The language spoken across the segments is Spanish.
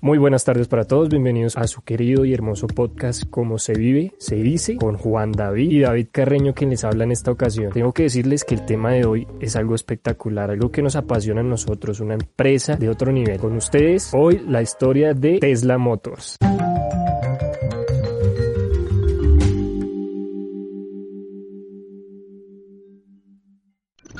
Muy buenas tardes para todos, bienvenidos a su querido y hermoso podcast Cómo se vive, se dice, con Juan David y David Carreño quien les habla en esta ocasión. Tengo que decirles que el tema de hoy es algo espectacular, algo que nos apasiona a nosotros, una empresa de otro nivel. Con ustedes, hoy la historia de Tesla Motors.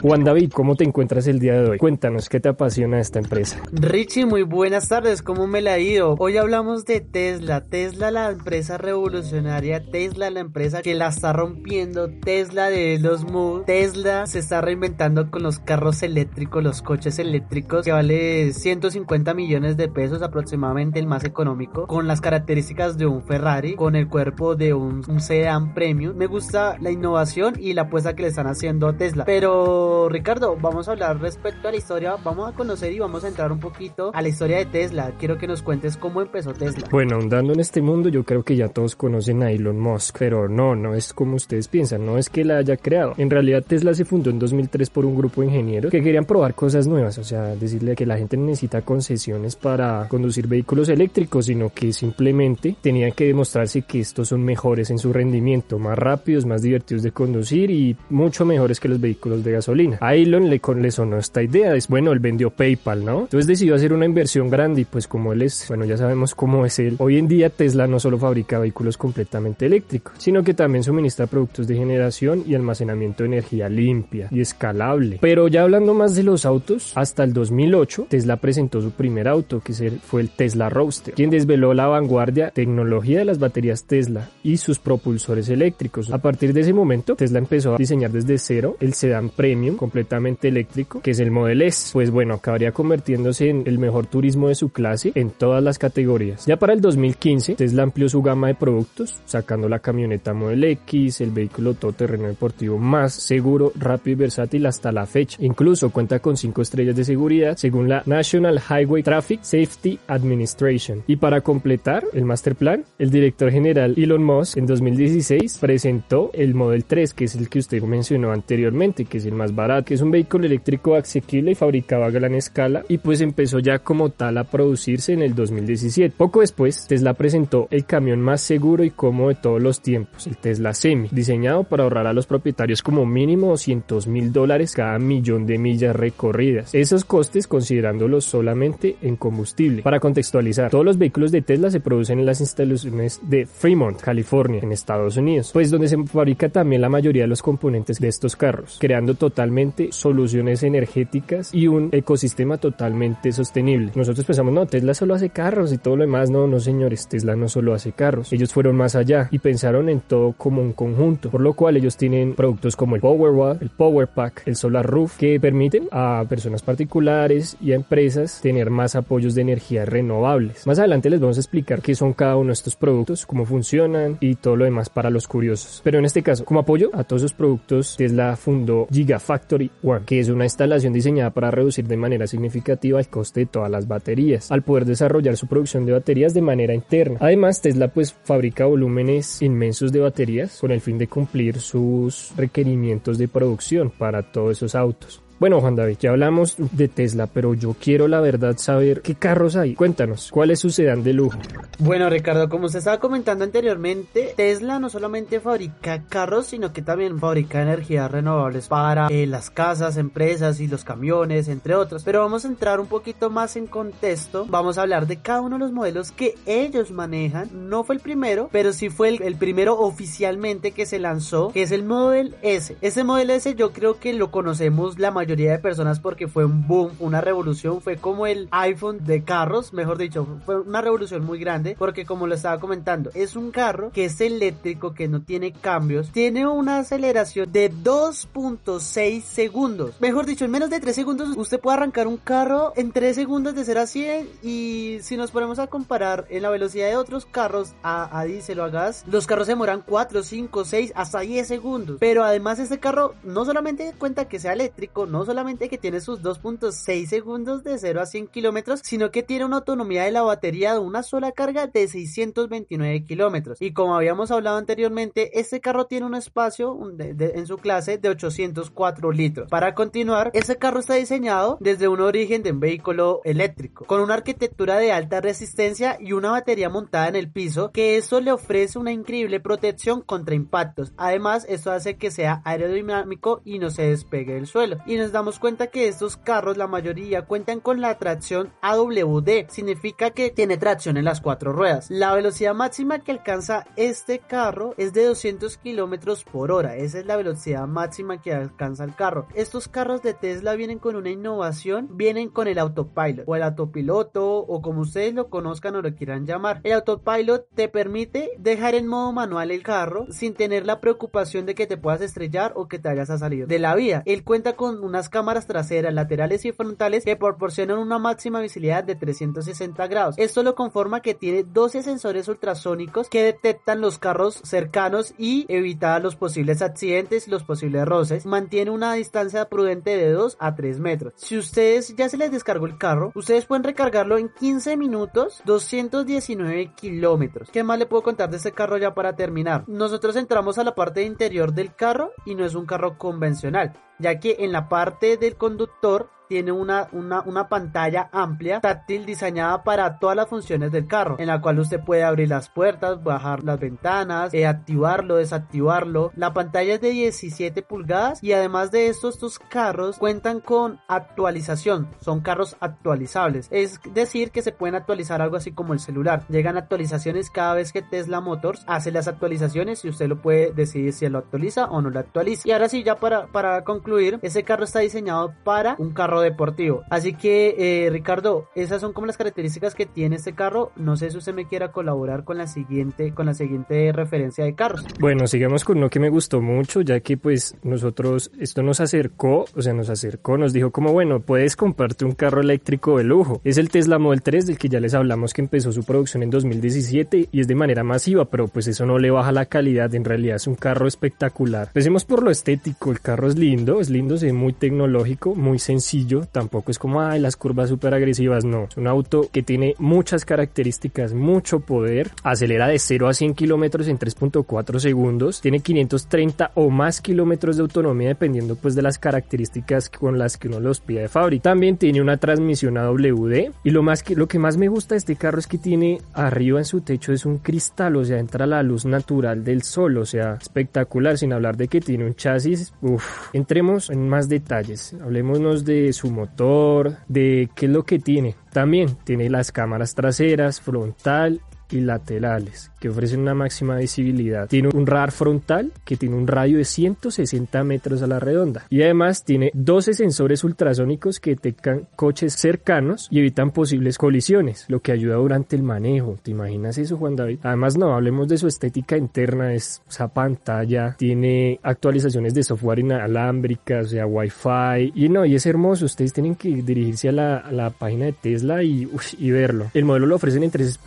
Juan David, ¿cómo te encuentras el día de hoy? Cuéntanos, ¿qué te apasiona esta empresa? Richie, muy buenas tardes, ¿cómo me la ha ido? Hoy hablamos de Tesla, Tesla la empresa revolucionaria, Tesla la empresa que la está rompiendo, Tesla de los Mood, Tesla se está reinventando con los carros eléctricos, los coches eléctricos, que vale 150 millones de pesos aproximadamente el más económico, con las características de un Ferrari, con el cuerpo de un, un sedán premium. Me gusta la innovación y la apuesta que le están haciendo a Tesla, pero Ricardo, vamos a hablar respecto a la historia, vamos a conocer y vamos a entrar un poquito a la historia de Tesla. Quiero que nos cuentes cómo empezó Tesla. Bueno, andando en este mundo yo creo que ya todos conocen a Elon Musk, pero no, no es como ustedes piensan, no es que la haya creado. En realidad Tesla se fundó en 2003 por un grupo de ingenieros que querían probar cosas nuevas, o sea, decirle que la gente necesita concesiones para conducir vehículos eléctricos, sino que simplemente tenían que demostrarse que estos son mejores en su rendimiento, más rápidos, más divertidos de conducir y mucho mejores que los vehículos de gasolina. A Elon le, le sonó esta idea, es bueno, él vendió PayPal, ¿no? Entonces decidió hacer una inversión grande y pues como él es, bueno, ya sabemos cómo es él. Hoy en día Tesla no solo fabrica vehículos completamente eléctricos, sino que también suministra productos de generación y almacenamiento de energía limpia y escalable. Pero ya hablando más de los autos, hasta el 2008 Tesla presentó su primer auto, que fue el Tesla Roadster, quien desveló la vanguardia tecnología de las baterías Tesla y sus propulsores eléctricos. A partir de ese momento, Tesla empezó a diseñar desde cero el sedán premium completamente eléctrico, que es el Model S. Pues bueno, acabaría convirtiéndose en el mejor turismo de su clase en todas las categorías. Ya para el 2015, Tesla amplió su gama de productos, sacando la camioneta Model X, el vehículo todoterreno deportivo más seguro, rápido y versátil hasta la fecha. Incluso cuenta con 5 estrellas de seguridad según la National Highway Traffic Safety Administration. Y para completar el master plan, el director general Elon Musk en 2016 presentó el Model 3, que es el que usted mencionó anteriormente, que es el más barato, es un vehículo eléctrico asequible y fabricado a gran escala y pues empezó ya como tal a producirse en el 2017. Poco después, Tesla presentó el camión más seguro y cómodo de todos los tiempos, el Tesla Semi, diseñado para ahorrar a los propietarios como mínimo 200 mil dólares cada millón de millas recorridas. Esos costes considerándolos solamente en combustible. Para contextualizar, todos los vehículos de Tesla se producen en las instalaciones de Fremont, California, en Estados Unidos, pues donde se fabrica también la mayoría de los componentes de estos carros, creando total soluciones energéticas y un ecosistema totalmente sostenible. Nosotros pensamos, no, Tesla solo hace carros y todo lo demás. No, no señores, Tesla no solo hace carros. Ellos fueron más allá y pensaron en todo como un conjunto, por lo cual ellos tienen productos como el Powerwall, el Power Pack, el Solar Roof, que permiten a personas particulares y a empresas tener más apoyos de energía renovables. Más adelante les vamos a explicar qué son cada uno de estos productos, cómo funcionan y todo lo demás para los curiosos. Pero en este caso, como apoyo a todos esos productos, Tesla fundó Gigafactory Factory One, que es una instalación diseñada para reducir de manera significativa el coste de todas las baterías, al poder desarrollar su producción de baterías de manera interna. Además, Tesla pues fabrica volúmenes inmensos de baterías con el fin de cumplir sus requerimientos de producción para todos esos autos. Bueno, Juan David, ya hablamos de Tesla, pero yo quiero la verdad saber qué carros hay. Cuéntanos, ¿cuál es su sedán de lujo? Bueno, Ricardo, como se estaba comentando anteriormente, Tesla no solamente fabrica carros, sino que también fabrica energías renovables para eh, las casas, empresas y los camiones, entre otros. Pero vamos a entrar un poquito más en contexto. Vamos a hablar de cada uno de los modelos que ellos manejan. No fue el primero, pero sí fue el, el primero oficialmente que se lanzó, que es el Model S. Ese Model S yo creo que lo conocemos la mayoría de personas porque fue un boom, una revolución, fue como el iPhone de carros, mejor dicho, fue una revolución muy grande porque como lo estaba comentando, es un carro que es eléctrico, que no tiene cambios, tiene una aceleración de 2.6 segundos. Mejor dicho, en menos de 3 segundos usted puede arrancar un carro en 3 segundos de 0 a 100 y si nos ponemos a comparar en la velocidad de otros carros a, a diésel o a gas, los carros demoran 4, 5, 6, hasta 10 segundos. Pero además este carro no solamente cuenta que sea eléctrico, no no solamente que tiene sus 2.6 segundos de 0 a 100 kilómetros, sino que tiene una autonomía de la batería de una sola carga de 629 kilómetros. Y como habíamos hablado anteriormente, este carro tiene un espacio en su clase de 804 litros. Para continuar, este carro está diseñado desde un origen de un vehículo eléctrico, con una arquitectura de alta resistencia y una batería montada en el piso, que eso le ofrece una increíble protección contra impactos. Además, esto hace que sea aerodinámico y no se despegue del suelo. Damos cuenta que estos carros, la mayoría, cuentan con la tracción AWD, significa que tiene tracción en las cuatro ruedas. La velocidad máxima que alcanza este carro es de 200 kilómetros por hora. Esa es la velocidad máxima que alcanza el carro. Estos carros de Tesla vienen con una innovación, vienen con el autopilot o el autopiloto o como ustedes lo conozcan o lo quieran llamar. El autopilot te permite dejar en modo manual el carro sin tener la preocupación de que te puedas estrellar o que te vayas a salir de la vía. Él cuenta con unas cámaras traseras, laterales y frontales que proporcionan una máxima visibilidad de 360 grados. Esto lo conforma que tiene 12 sensores ultrasónicos que detectan los carros cercanos y evitar los posibles accidentes y los posibles roces. Mantiene una distancia prudente de 2 a 3 metros. Si ustedes ya se les descargó el carro, ustedes pueden recargarlo en 15 minutos, 219 kilómetros. ¿Qué más le puedo contar de este carro ya para terminar? Nosotros entramos a la parte interior del carro y no es un carro convencional, ya que en la parte del conductor tiene una, una, una, pantalla amplia, táctil, diseñada para todas las funciones del carro, en la cual usted puede abrir las puertas, bajar las ventanas, eh, activarlo, desactivarlo. La pantalla es de 17 pulgadas y además de esto, estos carros cuentan con actualización, son carros actualizables, es decir, que se pueden actualizar algo así como el celular. Llegan actualizaciones cada vez que Tesla Motors hace las actualizaciones y usted lo puede decidir si lo actualiza o no lo actualiza. Y ahora sí, ya para, para concluir, ese carro está diseñado para un carro deportivo. Así que, eh, Ricardo, esas son como las características que tiene este carro. No sé si usted me quiera colaborar con la siguiente, con la siguiente referencia de carros. Bueno, sigamos con uno que me gustó mucho, ya que pues nosotros, esto nos acercó, o sea, nos acercó, nos dijo como, bueno, puedes comprarte un carro eléctrico de lujo. Es el Tesla Model 3 del que ya les hablamos que empezó su producción en 2017 y es de manera masiva, pero pues eso no le baja la calidad, en realidad es un carro espectacular. Empecemos por lo estético, el carro es lindo, es lindo, se ve muy tecnológico, muy sencillo tampoco es como, ay, las curvas súper agresivas, no. Es un auto que tiene muchas características, mucho poder, acelera de 0 a 100 kilómetros en 3.4 segundos, tiene 530 o más kilómetros de autonomía dependiendo pues de las características con las que uno los pide de fábrica. También tiene una transmisión AWD y lo más que lo que más me gusta de este carro es que tiene arriba en su techo es un cristal, o sea, entra la luz natural del sol, o sea, espectacular, sin hablar de que tiene un chasis, uff, entremos en más detalles, hablemosnos de su motor, de qué es lo que tiene. También tiene las cámaras traseras, frontal y laterales que ofrecen una máxima visibilidad. Tiene un radar frontal que tiene un radio de 160 metros a la redonda y además tiene 12 sensores ultrasónicos que detectan coches cercanos y evitan posibles colisiones, lo que ayuda durante el manejo. ¿Te imaginas eso, Juan David? Además, no, hablemos de su estética interna, es esa pantalla, tiene actualizaciones de software inalámbricas, o sea, Wi-Fi y no, y es hermoso. Ustedes tienen que dirigirse a la, página de Tesla y, y verlo. El modelo lo ofrecen en tres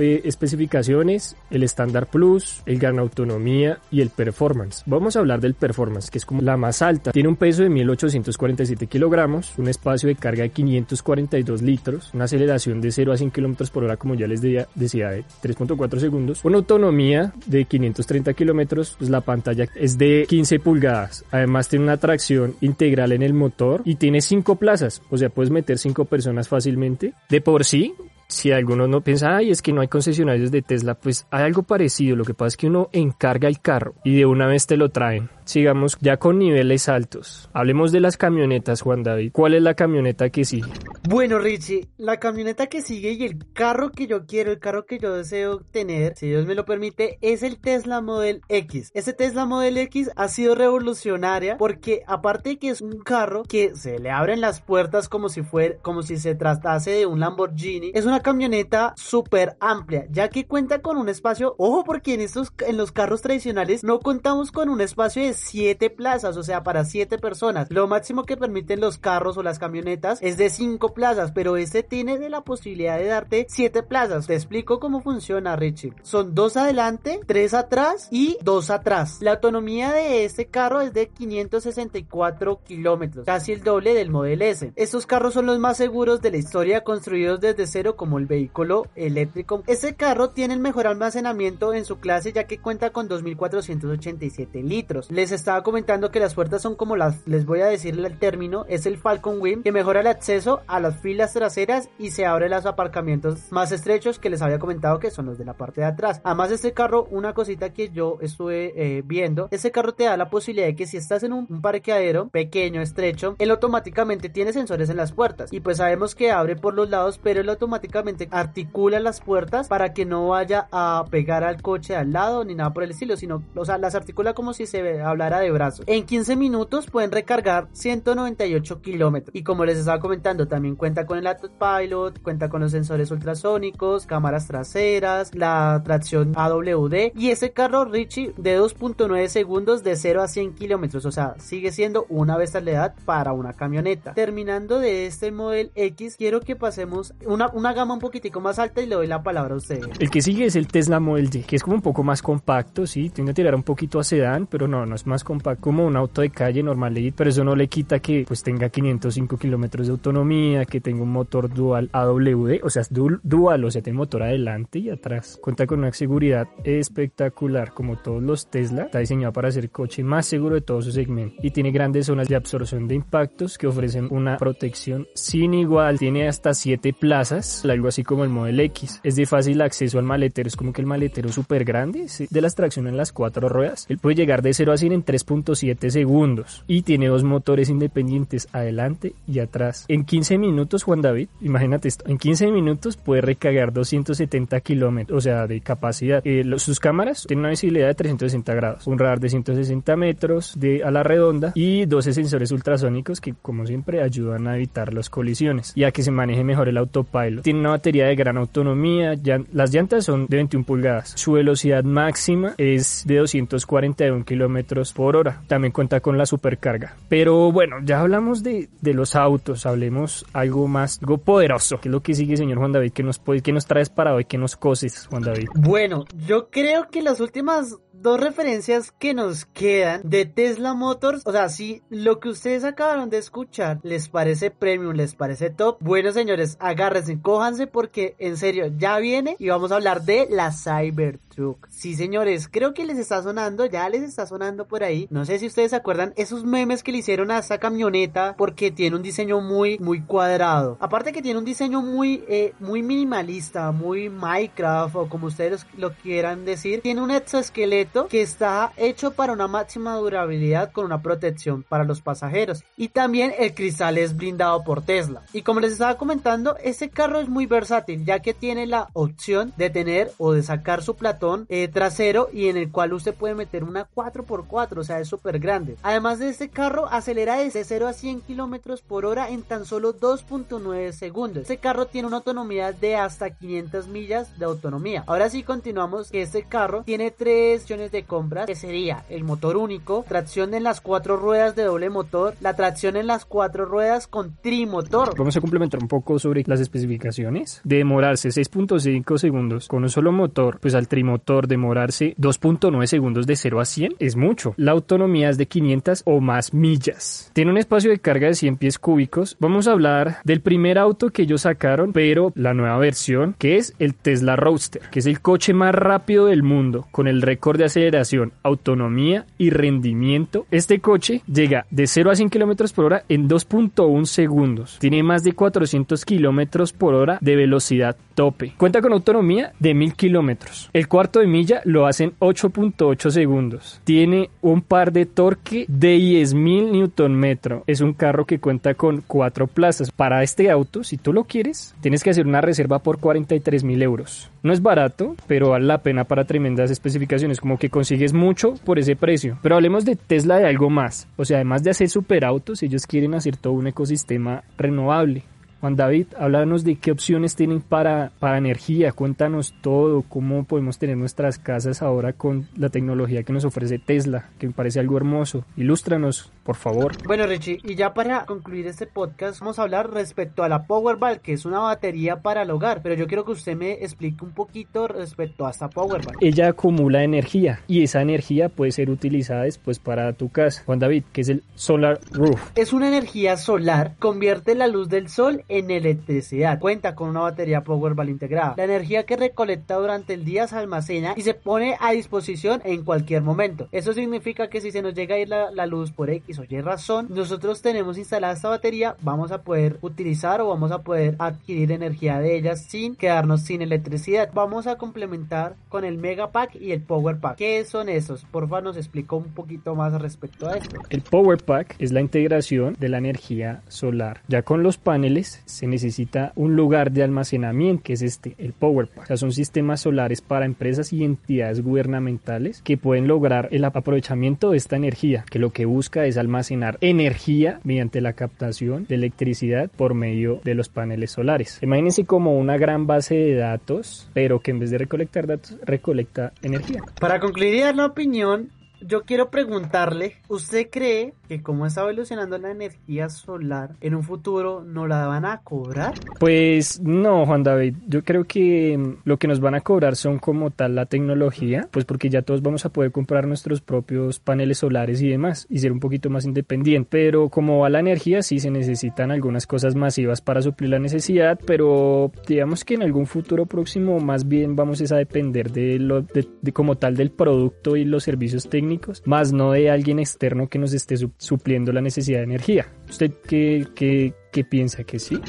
el Standard Plus, el Gran Autonomía y el Performance. Vamos a hablar del Performance, que es como la más alta. Tiene un peso de 1847 kilogramos, un espacio de carga de 542 litros, una aceleración de 0 a 100 kilómetros por hora, como ya les decía, de 3.4 segundos, una autonomía de 530 kilómetros, pues la pantalla es de 15 pulgadas. Además, tiene una tracción integral en el motor y tiene 5 plazas, o sea, puedes meter 5 personas fácilmente. De por sí, si alguno no piensa, ay, es que no hay concesionarios de Tesla, pues hay algo parecido. Lo que pasa es que uno encarga el carro y de una vez te lo traen. Sigamos ya con niveles altos. Hablemos de las camionetas, Juan David. ¿Cuál es la camioneta que sigue? Bueno, Richie, la camioneta que sigue y el carro que yo quiero, el carro que yo deseo tener, si Dios me lo permite, es el Tesla Model X. Ese Tesla Model X ha sido revolucionaria porque aparte de que es un carro que se le abren las puertas como si fuera, como si se tratase de un Lamborghini, es una camioneta súper amplia, ya que cuenta con un espacio, ojo porque en estos, en los carros tradicionales no contamos con un espacio de 7 plazas, o sea, para 7 personas. Lo máximo que permiten los carros o las camionetas es de 5 plazas, pero este tiene de la posibilidad de darte 7 plazas. Te explico cómo funciona, Richie. Son 2 adelante, 3 atrás y 2 atrás. La autonomía de este carro es de 564 kilómetros, casi el doble del Model S. Estos carros son los más seguros de la historia, construidos desde cero como el vehículo eléctrico. Este carro tiene el mejor almacenamiento en su clase ya que cuenta con 2.487 litros. Les estaba comentando que las puertas son como las, les voy a decir el término, es el Falcon Wing que mejora el acceso a las filas traseras y se abre los aparcamientos más estrechos que les había comentado que son los de la parte de atrás. Además este carro, una cosita que yo estuve eh, viendo, este carro te da la posibilidad de que si estás en un, un parqueadero pequeño, estrecho, él automáticamente tiene sensores en las puertas y pues sabemos que abre por los lados, pero él automáticamente articula las puertas para que no vaya a pegar al coche al lado ni nada por el estilo, sino, o sea, las articula como si se hablara de brazos. En 15 minutos pueden recargar 198 kilómetros y como les estaba comentando, también cuenta con el autopilot, cuenta con los sensores ultrasónicos, cámaras traseras, la tracción AWD y ese carro Richie de 2.9 segundos de 0 a 100 kilómetros, o sea, sigue siendo una bestialidad para una camioneta. Terminando de este Model X, quiero que pasemos una, una gama un poquitico más alta y le doy la palabra a ustedes. El que sigue es el Tesla Model Y, que es como un poco más compacto, sí, tiene que tirar un poquito a sedán, pero no, no es más compacto como un auto de calle normal, pero eso no le quita que pues tenga 505 kilómetros de autonomía, que tenga un motor dual AWD, o sea, es dual, o sea, tiene motor adelante y atrás. Cuenta con una seguridad espectacular, como todos los Tesla, está diseñado para ser coche más seguro de todo su segmento y tiene grandes zonas de absorción de impactos que ofrecen una protección sin igual, tiene hasta 7 plazas, algo así como el Model X. Es de fácil acceso al maletero, es como que el maletero súper grande, de las tracción en las cuatro ruedas. Él puede llegar de 0 a 100 en 3.7 segundos y tiene dos motores independientes adelante y atrás. En 15 minutos, Juan David, imagínate esto, en 15 minutos puede recargar 270 kilómetros, o sea, de capacidad. Eh, sus cámaras tienen una visibilidad de 360 grados, un radar de 160 metros de, a la redonda y 12 sensores ultrasónicos que, como siempre, ayudan a evitar las colisiones y a que se maneje mejor el autopilot. Tiene una batería de gran autonomía, las llantas son de 21 pulgadas. Su velocidad máxima es de 241 kilómetros por hora. También cuenta con la supercarga. Pero bueno, ya hablamos de, de, los autos, hablemos algo más, algo poderoso. ¿Qué es lo que sigue, señor Juan David? ¿Qué nos, qué nos traes para hoy? ¿Qué nos coses, Juan David? Bueno, yo creo que las últimas dos referencias que nos quedan de Tesla Motors. O sea, si lo que ustedes acabaron de escuchar les parece premium, les parece top, bueno señores, agárrense, cójanse porque en serio ya viene y vamos a hablar de la Cybertruck. Sí señores, creo que les está sonando, ya les está sonando por ahí. No sé si ustedes se acuerdan esos memes que le hicieron a esta camioneta porque tiene un diseño muy, muy cuadrado. Aparte que tiene un diseño muy, eh, muy minimalista, muy Minecraft o como ustedes lo quieran decir. Tiene un exoesqueleto que está hecho para una máxima durabilidad con una protección para los pasajeros. Y también el cristal es blindado por Tesla. Y como les estaba comentando este carro es muy versátil ya que tiene la opción de tener o de sacar su platón eh, trasero y en el cual usted puede meter una 4x4 o sea es súper grande. Además de este carro acelera desde 0 a 100 kilómetros por hora en tan solo 2.9 segundos. Este carro tiene una autonomía de hasta 500 millas de autonomía. Ahora sí continuamos que este carro tiene tres de compras, que sería el motor único, tracción en las cuatro ruedas de doble motor, la tracción en las cuatro ruedas con trimotor. Vamos a complementar un poco sobre las especificaciones. De demorarse 6.5 segundos con un solo motor, pues al trimotor demorarse 2.9 segundos de 0 a 100 es mucho. La autonomía es de 500 o más millas. Tiene un espacio de carga de 100 pies cúbicos. Vamos a hablar del primer auto que ellos sacaron, pero la nueva versión, que es el Tesla Roadster, que es el coche más rápido del mundo, con el récord de aceleración, autonomía y rendimiento. Este coche llega de 0 a 100 km por hora en 2.1 segundos. Tiene más de 400 km por hora de velocidad tope. Cuenta con autonomía de 1000 kilómetros. El cuarto de milla lo hace en 8.8 segundos. Tiene un par de torque de 10.000 Nm. Es un carro que cuenta con cuatro plazas. Para este auto, si tú lo quieres, tienes que hacer una reserva por 43.000 euros. No es barato, pero vale la pena para tremendas especificaciones, que consigues mucho por ese precio. Pero hablemos de Tesla de algo más. O sea, además de hacer superautos, ellos quieren hacer todo un ecosistema renovable. Juan David, háblanos de qué opciones tienen para, para energía, cuéntanos todo, cómo podemos tener nuestras casas ahora con la tecnología que nos ofrece Tesla, que me parece algo hermoso. Ilústranos, por favor. Bueno, Richie, y ya para concluir este podcast, vamos a hablar respecto a la Powerball, que es una batería para el hogar, pero yo quiero que usted me explique un poquito respecto a esta Powerball. Ella acumula energía y esa energía puede ser utilizada después para tu casa. Juan David, que es el Solar Roof. Es una energía solar, convierte la luz del sol en electricidad. Cuenta con una batería Powerball integrada. La energía que recolecta durante el día se almacena y se pone a disposición en cualquier momento. Eso significa que si se nos llega a ir la, la luz por X o Y razón, nosotros tenemos instalada esta batería, vamos a poder utilizar o vamos a poder adquirir energía de ellas sin quedarnos sin electricidad. Vamos a complementar con el Mega Pack y el Power Pack. ¿Qué son esos? Porfa, nos explicó un poquito más respecto a esto. El Power Pack es la integración de la energía solar. Ya con los paneles se necesita un lugar de almacenamiento, que es este, el Power Pack. O sea, son sistemas solares para empresas y entidades gubernamentales que pueden lograr el aprovechamiento de esta energía, que lo que busca es almacenar energía mediante la captación de electricidad por medio de los paneles solares. Imagínense como una gran base de datos, pero que en vez de recolectar datos, recolecta energía. Para concluir la opinión, yo quiero preguntarle, ¿usted cree que como está evolucionando la energía solar, en un futuro no la van a cobrar? Pues no, Juan David, yo creo que mm, lo que nos van a cobrar son como tal la tecnología, pues porque ya todos vamos a poder comprar nuestros propios paneles solares y demás y ser un poquito más independiente, pero como va la energía sí se necesitan algunas cosas masivas para suplir la necesidad, pero digamos que en algún futuro próximo más bien vamos a depender de lo de, de como tal del producto y los servicios técnicos más no de alguien externo que nos esté supliendo la necesidad de energía. ¿Usted qué, qué, qué piensa que sí?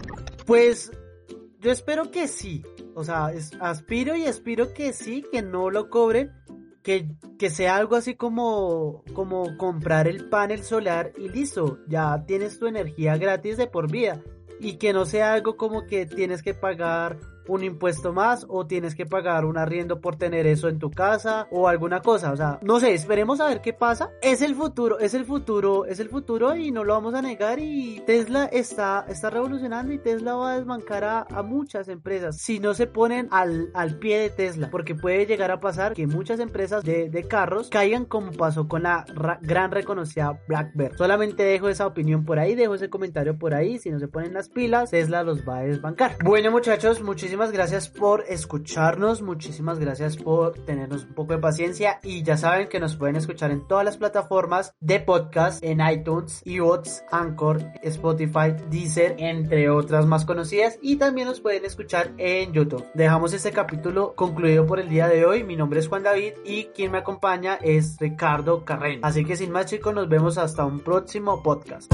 Pues yo espero que sí. O sea, aspiro y aspiro que sí, que no lo cobren. Que, que, sea algo así como, como comprar el panel solar y listo, ya tienes tu energía gratis de por vida. Y que no sea algo como que tienes que pagar un impuesto más o tienes que pagar un arriendo por tener eso en tu casa o alguna cosa. O sea, no sé, esperemos a ver qué pasa. Es el futuro, es el futuro, es el futuro y no lo vamos a negar y Tesla está, está revolucionando y Tesla va a desbancar a, a muchas empresas si no se ponen al, al, pie de Tesla porque puede llegar a pasar que muchas empresas de, de carros caigan como pasó con la gran reconocida Blackbird. Solamente dejo esa opinión por ahí, dejo ese comentario por ahí. Si no se ponen las pilas, Tesla los va a desbancar. Bueno muchachos, muchísimas muchísimas gracias por escucharnos, muchísimas gracias por tenernos un poco de paciencia y ya saben que nos pueden escuchar en todas las plataformas de podcast, en iTunes, iVoox, Anchor, Spotify, Deezer, entre otras más conocidas y también nos pueden escuchar en YouTube. Dejamos este capítulo concluido por el día de hoy. Mi nombre es Juan David y quien me acompaña es Ricardo Carreño. Así que sin más chicos, nos vemos hasta un próximo podcast.